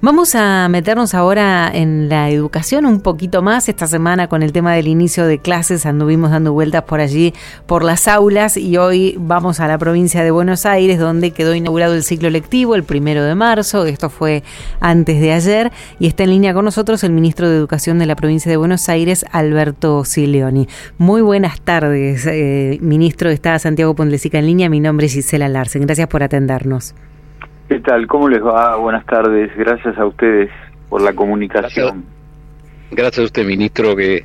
Vamos a meternos ahora en la educación un poquito más. Esta semana con el tema del inicio de clases anduvimos dando vueltas por allí, por las aulas y hoy vamos a la provincia de Buenos Aires donde quedó inaugurado el ciclo lectivo el primero de marzo. Esto fue antes de ayer y está en línea con nosotros el ministro de Educación de la provincia de Buenos Aires, Alberto Sileoni. Muy buenas tardes, eh, ministro. Está Santiago Pondlesica en línea. Mi nombre es Gisela Larsen. Gracias por atendernos. ¿Qué tal? ¿Cómo les va? Buenas tardes. Gracias a ustedes por la comunicación. Gracias, a usted, ministro, que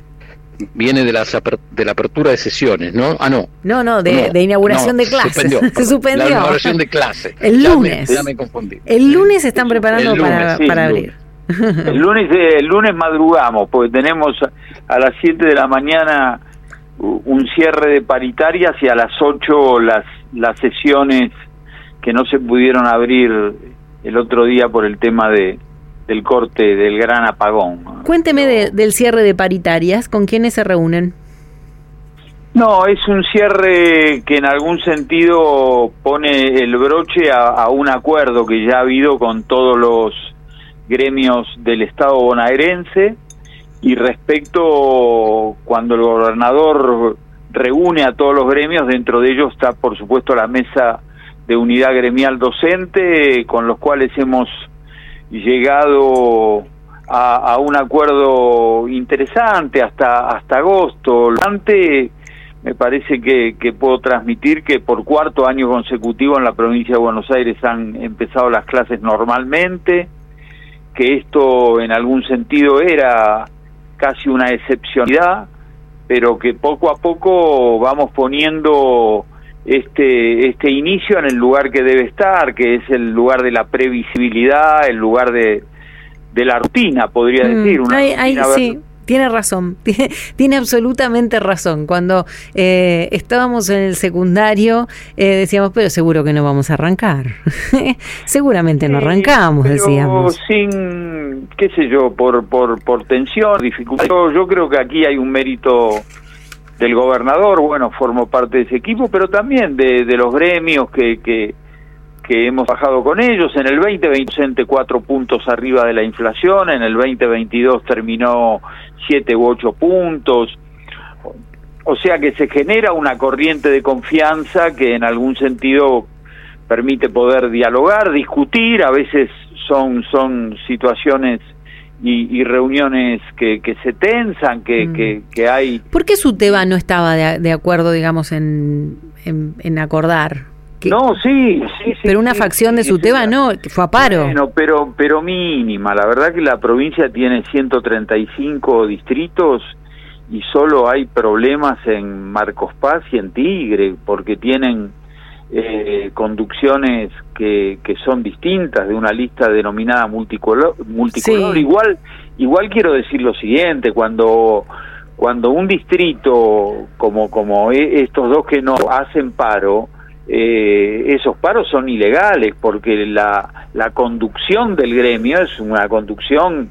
viene de la, de la apertura de sesiones, ¿no? Ah, no. No, no, de, inauguración de clases. Se suspendió. La inauguración de clases. El lunes. Ya me, confundí. El lunes se están preparando para, abrir. El lunes, el lunes madrugamos, porque tenemos a las 7 de la mañana un cierre de paritarias y a las 8 las, las sesiones que no se pudieron abrir el otro día por el tema de del corte del gran apagón. Cuénteme del cierre de paritarias, ¿con quiénes se reúnen? No, es un cierre que en algún sentido pone el broche a, un acuerdo que ya ha habido con todos los gremios del Estado bonaerense y respecto cuando el gobernador reúne a todos los gremios, dentro de ellos está por supuesto la mesa de unidad gremial docente con los cuales hemos llegado a, un acuerdo interesante hasta hasta agosto. Antes me parece que, que, puedo transmitir que por cuarto año consecutivo en la provincia de Buenos Aires han empezado las clases normalmente, que esto en algún sentido era casi una excepcionalidad, pero que poco a poco vamos poniendo este, este inicio en el lugar que debe estar, que es el lugar de la previsibilidad, el lugar de, de la rutina, podría mm, decir. Una sí. Tiene razón, tiene, absolutamente razón. Cuando eh, estábamos en el secundario eh, decíamos, pero seguro que no vamos a arrancar. Seguramente no arrancamos, decíamos. Sin, qué sé yo, por, por, por tensión, dificultad. yo creo que aquí hay un mérito del gobernador, bueno, formo parte de ese equipo, pero también de, los gremios que, que, que, hemos bajado con ellos. En el 2020, cuatro puntos arriba de la inflación, en el 2022 terminó siete u ocho puntos. O sea que se genera una corriente de confianza que en algún sentido permite poder dialogar, discutir, a veces son, son situaciones y, reuniones que, que, se tensan, que, mm. que, hay... ¿Por qué Suteba no estaba de, acuerdo, digamos, en, en, acordar? No, sí, sí, Pero una facción de Suteba no, que fue a paro. Bueno, pero, pero mínima. La verdad que la provincia tiene 135 distritos y solo hay problemas en Marcos Paz y en Tigre, porque tienen eh, conducciones que, que son distintas de una lista denominada multicolor, multicolor. Igual, igual quiero decir lo siguiente, cuando cuando un distrito como como e, estos dos que no hacen paro, eh, esos paros son ilegales porque la, la conducción del gremio es una conducción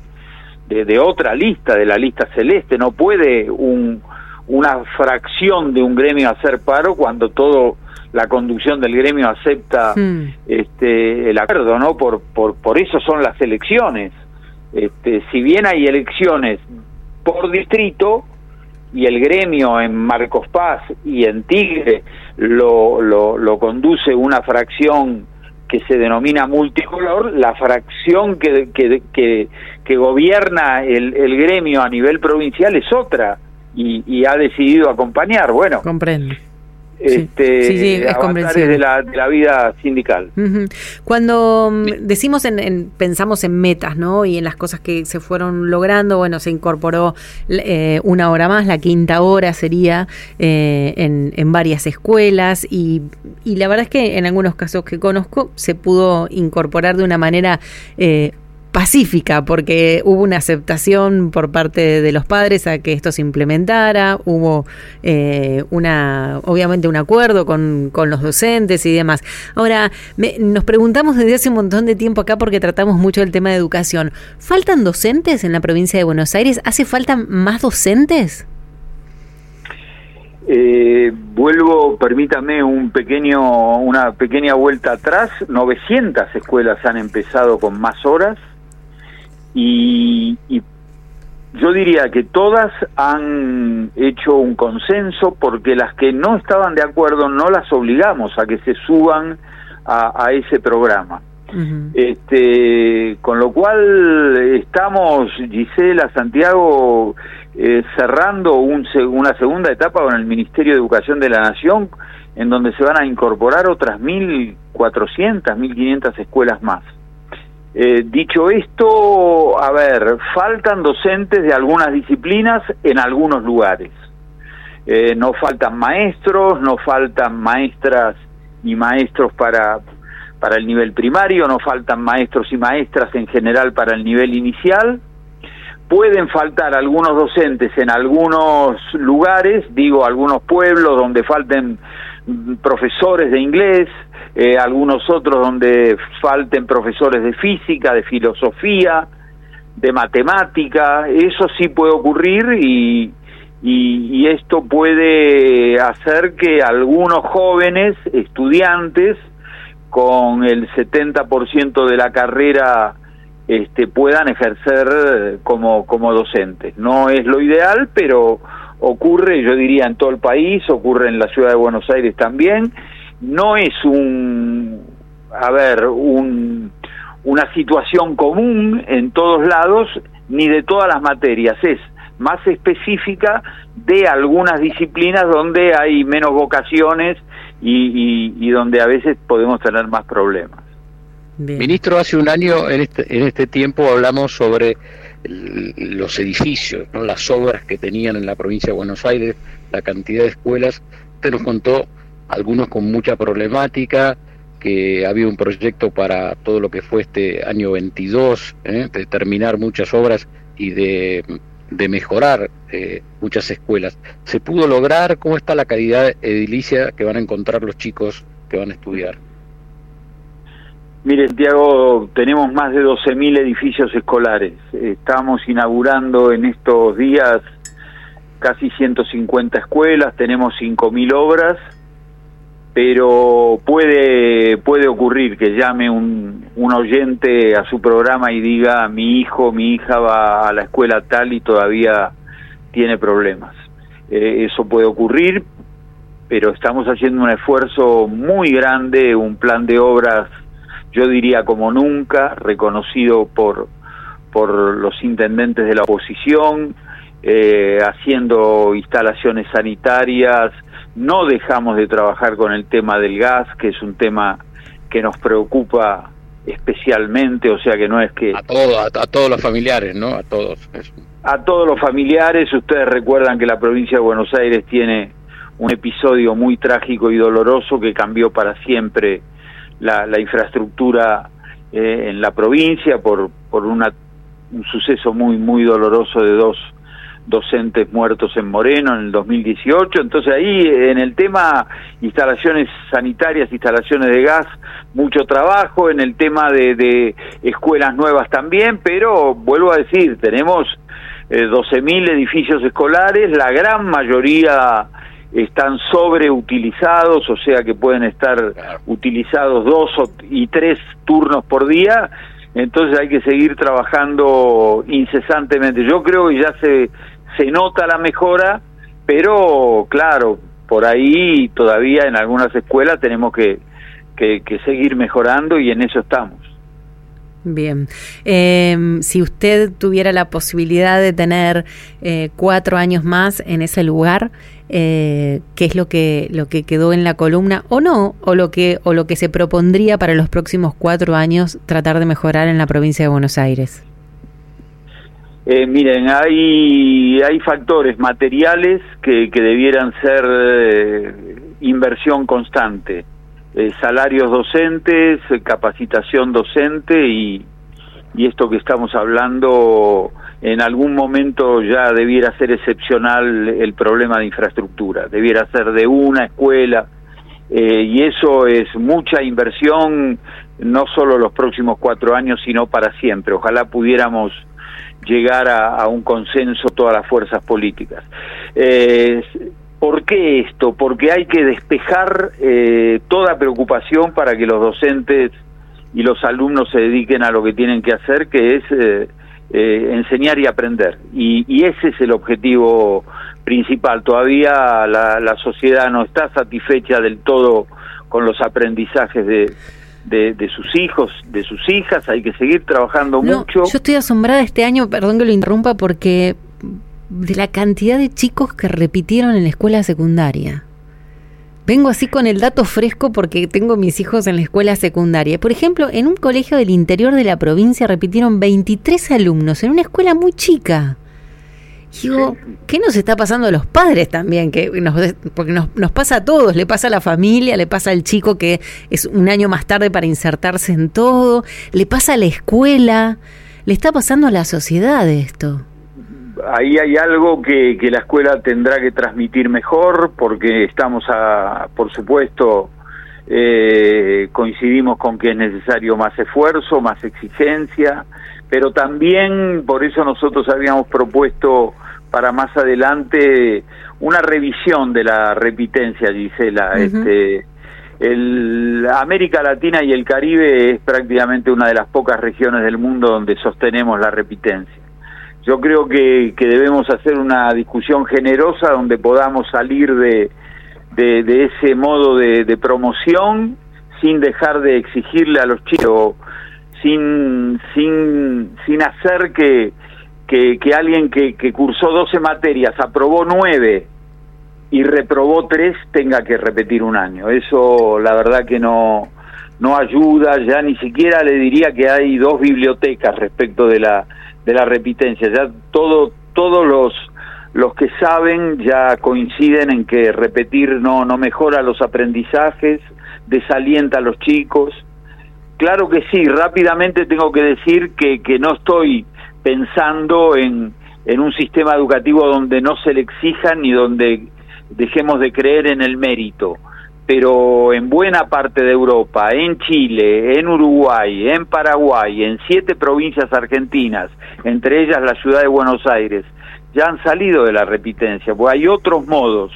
de, de otra lista, de la lista celeste. No puede un, una fracción de un gremio hacer paro cuando todo la conducción del gremio acepta hmm. este el acuerdo, ¿no? Por, por, por eso son las elecciones. Este, si bien hay elecciones por distrito y el gremio en Marcos Paz y en Tigre lo, lo, lo conduce una fracción que se denomina multicolor, la fracción que, que, que, que gobierna el, el, gremio a nivel provincial es otra y, y ha decidido acompañar. Bueno, comprendo este, sí, sí, es de la, de la vida sindical. Cuando mm, decimos en, pensamos en metas, ¿no? Y en las cosas que se fueron logrando, bueno, se incorporó eh, una hora más, la quinta hora sería eh, en, en, varias escuelas y, la verdad es que en algunos casos que conozco se pudo incorporar de una manera eh, pacífica, porque hubo una aceptación por parte de los padres a que esto se implementara, hubo eh, una, obviamente un acuerdo con, con, los docentes y demás. Ahora, nos preguntamos desde hace un montón de tiempo acá porque tratamos mucho el tema de educación. ¿Faltan docentes en la provincia de Buenos Aires? ¿Hace falta más docentes? Eh, vuelvo, permítame un pequeño, una pequeña vuelta atrás. 900 escuelas han empezado con más horas y, yo diría que todas han hecho un consenso porque las que no estaban de acuerdo no las obligamos a que se suban a, ese programa. Este, con lo cual estamos, Gisela, Santiago, eh, cerrando un, una segunda etapa con el Ministerio de Educación de la Nación, en donde se van a incorporar otras 1.400, 1.500 escuelas más. Eh, dicho esto, a ver, faltan docentes de algunas disciplinas en algunos lugares. Eh, no faltan maestros, no faltan maestras y maestros para, para el nivel primario, no faltan maestros y maestras en general para el nivel inicial, pueden faltar algunos docentes en algunos lugares, digo algunos pueblos donde falten profesores de inglés, eh, algunos otros donde falten profesores de física, de filosofía, de matemática, eso sí puede ocurrir y, y, esto puede hacer que algunos jóvenes estudiantes con el 70% de la carrera este, puedan ejercer como, como docentes. No es lo ideal, pero ocurre, yo diría, en todo el país, ocurre en la ciudad de Buenos Aires también. No es un, a ver, un, una situación común en todos lados, ni de todas las materias, es más específica de algunas disciplinas donde hay menos vocaciones y, y donde a veces podemos tener más problemas. Ministro, hace un año en este, en este tiempo hablamos sobre los edificios, ¿no? las obras que tenían en la provincia de Buenos Aires, la cantidad de escuelas. Usted nos contó algunos con mucha problemática, que había un proyecto para todo lo que fue este año 22, ¿eh? de terminar muchas obras y de, de mejorar eh, muchas escuelas. ¿Se pudo lograr? ¿Cómo está la calidad edilicia que van a encontrar los chicos que van a estudiar? Mire, Santiago, tenemos más de 12.000 edificios escolares. Estamos inaugurando en estos días casi 150 escuelas, tenemos 5.000 obras, pero puede, puede ocurrir que llame un, un oyente a su programa y diga, mi hijo, mi hija va a la escuela tal y todavía tiene problemas. Eh, eso puede ocurrir, pero estamos haciendo un esfuerzo muy grande, un plan de obras yo diría como nunca, reconocido por, por los intendentes de la oposición, eh, haciendo instalaciones sanitarias, no dejamos de trabajar con el tema del gas, que es un tema que nos preocupa especialmente, o sea que no es que... A, a, todos los familiares, ¿no? A todos. A todos los familiares, ustedes recuerdan que la provincia de Buenos Aires tiene un episodio muy trágico y doloroso que cambió para siempre la, infraestructura eh, en la provincia por, por una, un suceso muy, muy doloroso de dos docentes muertos en Moreno en el 2018. Entonces ahí en el tema instalaciones sanitarias, instalaciones de gas, mucho trabajo, en el tema de, de escuelas nuevas también, pero vuelvo a decir, tenemos eh, 12.000 edificios escolares, la gran mayoría están sobreutilizados, o sea que pueden estar utilizados dos y tres turnos por día, entonces hay que seguir trabajando incesantemente. Yo creo que ya se, se nota la mejora, pero claro, por ahí todavía en algunas escuelas tenemos que, que, que seguir mejorando y en eso estamos. Bien, eh, si usted tuviera la posibilidad de tener eh, cuatro años más en ese lugar, eh, ¿qué es lo que lo que quedó en la columna o no, o lo que o lo que se propondría para los próximos cuatro años tratar de mejorar en la provincia de Buenos Aires? Eh, miren, hay hay factores materiales que, debieran ser eh, inversión constante eh, salarios docentes, capacitación docente y, y esto que estamos hablando en algún momento ya debiera ser excepcional el problema de infraestructura, debiera ser de una escuela, eh, y eso es mucha inversión, no solo los próximos cuatro años, sino para siempre. Ojalá pudiéramos llegar a, un consenso todas las fuerzas políticas. Eh, ¿Por qué esto? Porque hay que despejar eh, toda preocupación para que los docentes y los alumnos se dediquen a lo que tienen que hacer, que es eh, enseñar y aprender. Y, ese es el objetivo principal. Todavía la sociedad no está satisfecha del todo con los aprendizajes de, de, sus hijos, de sus hijas, hay que seguir trabajando mucho. Yo estoy asombrada este año, perdón que lo interrumpa, porque de la cantidad de chicos que repitieron en la escuela secundaria. Vengo así con el dato fresco porque tengo mis hijos en la escuela secundaria. Por ejemplo, en un colegio del interior de la provincia repitieron 23 alumnos en una escuela muy chica. Digo, ¿qué nos está pasando a los padres también? Que nos, porque nos, nos, pasa a todos, le pasa a la familia, le pasa al chico que es un año más tarde para insertarse en todo, le pasa a la escuela, le está pasando a la sociedad esto. Ahí hay algo que, que la escuela tendrá que transmitir mejor, porque estamos, a, por supuesto, eh, coincidimos con que es necesario más esfuerzo, más exigencia, pero también por eso nosotros habíamos propuesto para más adelante una revisión de la repitencia, Gisela. este, el, América Latina y el Caribe es prácticamente una de las pocas regiones del mundo donde sostenemos la repitencia. Yo creo que, que debemos hacer una discusión generosa donde podamos salir de, ese modo de, de, promoción sin dejar de exigirle a los chicos, sin, sin, sin hacer que, que, alguien que, que cursó 12 materias, aprobó 9 y reprobó 3, tenga que repetir un año. Eso la verdad que no, no ayuda, ya ni siquiera le diría que hay dos bibliotecas respecto de la, de la repitencia, ya todo, todos los, los que saben ya coinciden en que repetir no, no mejora los aprendizajes, desalienta a los chicos. Claro que sí, rápidamente tengo que decir que, que no estoy pensando en, en un sistema educativo donde no se le exijan ni donde dejemos de creer en el mérito. Pero en buena parte de Europa, en Chile, en Uruguay, en Paraguay, en siete provincias argentinas, entre ellas la ciudad de Buenos Aires, ya han salido de la repitencia, porque hay otros modos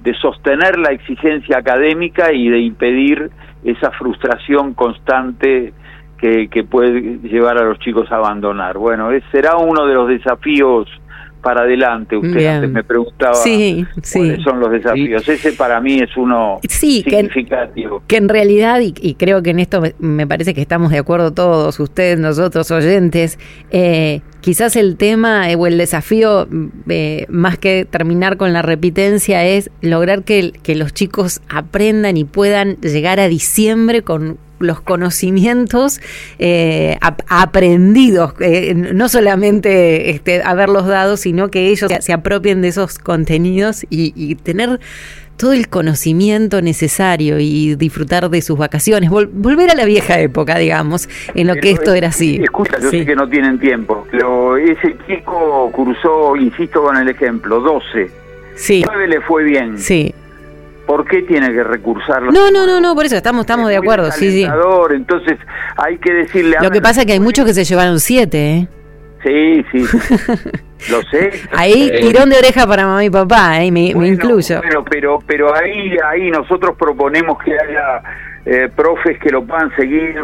de sostener la exigencia académica y de impedir esa frustración constante que, que puede llevar a los chicos a abandonar. Bueno, será uno de los desafíos para adelante. Usted antes me preguntaba cuáles son los desafíos. Ese para mí es uno significativo. Que, en realidad, y, creo que en esto me, parece que estamos de acuerdo todos, ustedes, nosotros, oyentes, eh, quizás el tema eh, o el desafío, eh, más que terminar con la repitencia, es lograr que, que los chicos aprendan y puedan llegar a diciembre con los conocimientos eh, aprendidos, eh, no solamente este, haberlos dado, sino que ellos se, apropien de esos contenidos y, tener todo el conocimiento necesario y disfrutar de sus vacaciones, volver a la vieja época, digamos, en lo que esto era así. Escucha, yo sé que no tienen tiempo, pero ese chico cursó, insisto con el ejemplo, 12. Sí. 9 le fue bien. Sí. ¿Por qué tiene que recursarlo? No, no, no, no, por eso estamos, estamos de acuerdo, sí, sí. Entonces hay que decirle... Lo que pasa es que hay muchos que se llevaron siete, ¿eh? Sí, sí, lo sé. Ahí tirón de oreja para mamá y papá, ¿eh? me, incluyo. Bueno, pero, pero ahí, ahí nosotros proponemos que haya eh, profes que lo puedan seguir,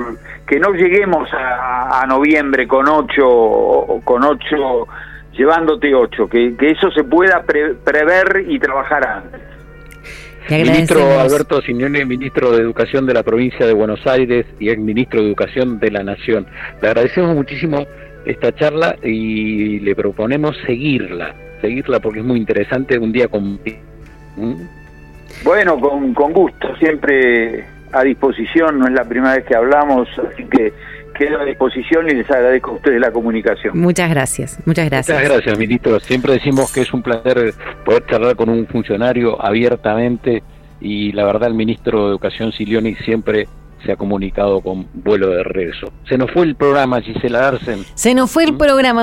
que no lleguemos a, noviembre con ocho, con ocho, llevándote ocho, que, que eso se pueda prever y trabajar antes. Ministro Alberto Signone, ministro de Educación de la provincia de Buenos Aires y ex ministro de Educación de la Nación. Le agradecemos muchísimo esta charla y le proponemos seguirla, seguirla porque es muy interesante un día con... ¿Mm? Bueno, con, con gusto, siempre a disposición, no es la primera vez que hablamos, así que quedo a disposición y les agradezco a ustedes la comunicación. Muchas gracias, muchas gracias. Muchas gracias, ministro. Siempre decimos que es un placer poder charlar con un funcionario abiertamente y la verdad el ministro de Educación Silioni siempre se ha comunicado con vuelo de regreso. Se nos fue el programa, Gisela Arsen. Se nos fue el ¿Mm? programa.